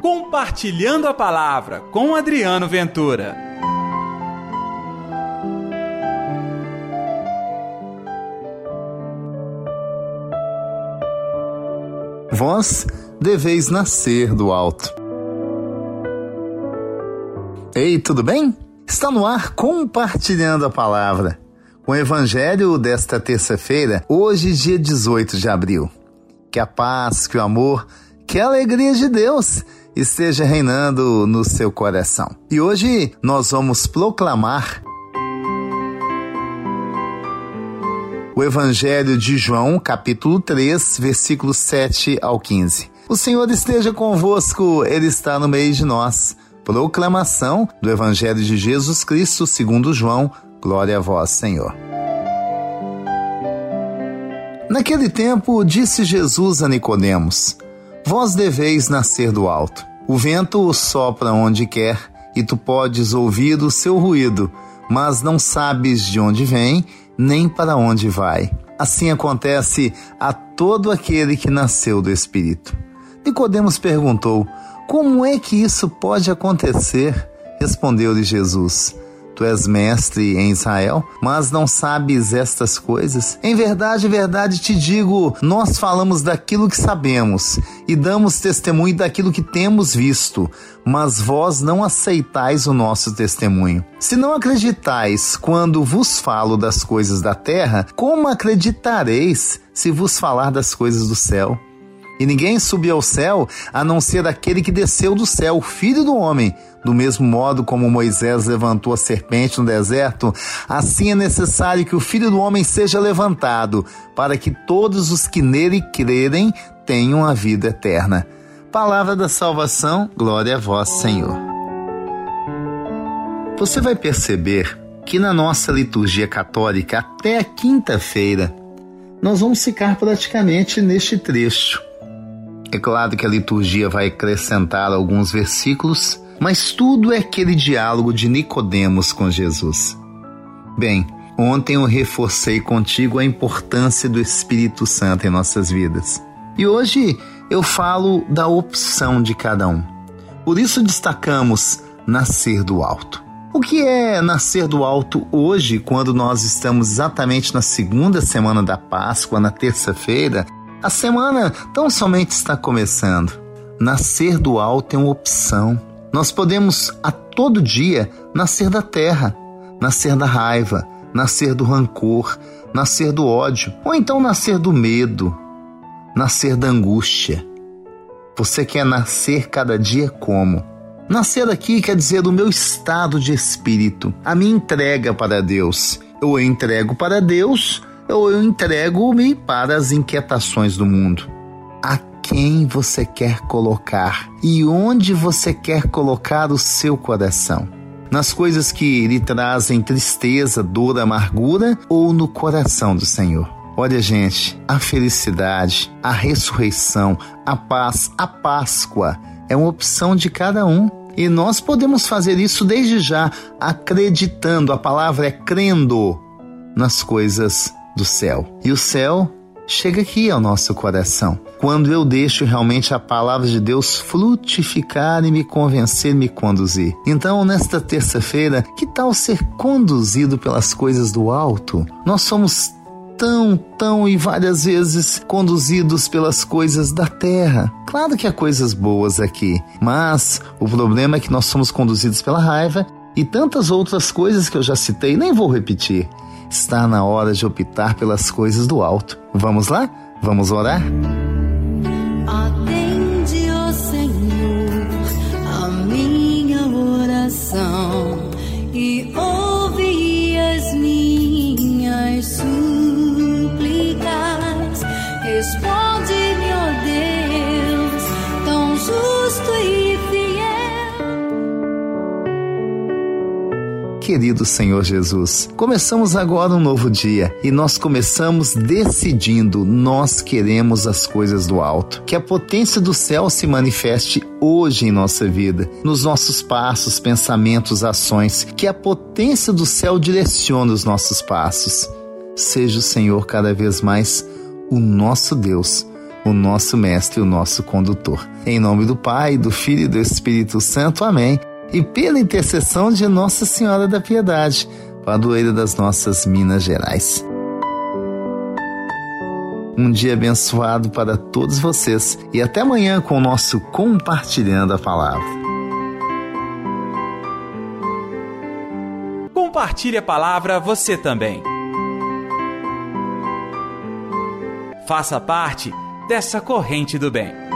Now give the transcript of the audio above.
Compartilhando a Palavra com Adriano Ventura. Vós deveis nascer do alto. Ei, tudo bem? Está no ar compartilhando a palavra. Com o evangelho desta terça-feira, hoje, dia 18 de abril. Que a paz, que o amor, que a alegria de Deus esteja reinando no seu coração. E hoje nós vamos proclamar o Evangelho de João, capítulo 3, versículos 7 ao 15. O Senhor esteja convosco, Ele está no meio de nós. Proclamação do Evangelho de Jesus Cristo segundo João. Glória a vós, Senhor. Naquele tempo, disse Jesus a Nicodemos: Vós deveis nascer do alto. O vento sopra onde quer, e tu podes ouvir o seu ruído, mas não sabes de onde vem, nem para onde vai. Assim acontece a todo aquele que nasceu do Espírito. Nicodemos perguntou: Como é que isso pode acontecer? Respondeu-lhe Jesus: Tu és mestre em Israel, mas não sabes estas coisas? Em verdade, verdade te digo: nós falamos daquilo que sabemos e damos testemunho daquilo que temos visto, mas vós não aceitais o nosso testemunho. Se não acreditais quando vos falo das coisas da terra, como acreditareis se vos falar das coisas do céu? E ninguém subiu ao céu a não ser aquele que desceu do céu, o Filho do Homem. Do mesmo modo como Moisés levantou a serpente no deserto, assim é necessário que o Filho do Homem seja levantado, para que todos os que nele crerem tenham a vida eterna. Palavra da salvação, glória a vós, Senhor. Você vai perceber que na nossa liturgia católica, até a quinta-feira, nós vamos ficar praticamente neste trecho é claro que a liturgia vai acrescentar alguns versículos, mas tudo é aquele diálogo de Nicodemos com Jesus. Bem, ontem eu reforcei contigo a importância do Espírito Santo em nossas vidas. E hoje eu falo da opção de cada um. Por isso destacamos nascer do alto. O que é nascer do alto hoje, quando nós estamos exatamente na segunda semana da Páscoa, na terça-feira, a semana tão somente está começando. Nascer do alto é uma opção. Nós podemos a todo dia nascer da terra, nascer da raiva, nascer do rancor, nascer do ódio, ou então nascer do medo, nascer da angústia. Você quer nascer cada dia como? Nascer aqui quer dizer do meu estado de espírito, a minha entrega para Deus. Eu entrego para Deus ou eu entrego-me para as inquietações do mundo. A quem você quer colocar e onde você quer colocar o seu coração? Nas coisas que lhe trazem tristeza, dor, amargura ou no coração do Senhor? Olha, gente, a felicidade, a ressurreição, a paz, a Páscoa é uma opção de cada um. E nós podemos fazer isso desde já, acreditando, a palavra é crendo nas coisas do céu. E o céu chega aqui ao nosso coração. Quando eu deixo realmente a palavra de Deus frutificar e me convencer, me conduzir. Então, nesta terça-feira, que tal ser conduzido pelas coisas do alto? Nós somos tão, tão e várias vezes conduzidos pelas coisas da terra. Claro que há coisas boas aqui, mas o problema é que nós somos conduzidos pela raiva e tantas outras coisas que eu já citei, nem vou repetir. Está na hora de optar pelas coisas do alto. Vamos lá? Vamos orar? Atende, querido Senhor Jesus. Começamos agora um novo dia e nós começamos decidindo, nós queremos as coisas do alto. Que a potência do céu se manifeste hoje em nossa vida, nos nossos passos, pensamentos, ações. Que a potência do céu direcione os nossos passos. Seja o Senhor cada vez mais o nosso Deus o nosso mestre o nosso condutor. Em nome do Pai, do Filho e do Espírito Santo. Amém. E pela intercessão de Nossa Senhora da Piedade, padroeira das nossas Minas Gerais. Um dia abençoado para todos vocês e até amanhã com o nosso Compartilhando a Palavra. Compartilhe a palavra você também. Faça parte dessa corrente do bem.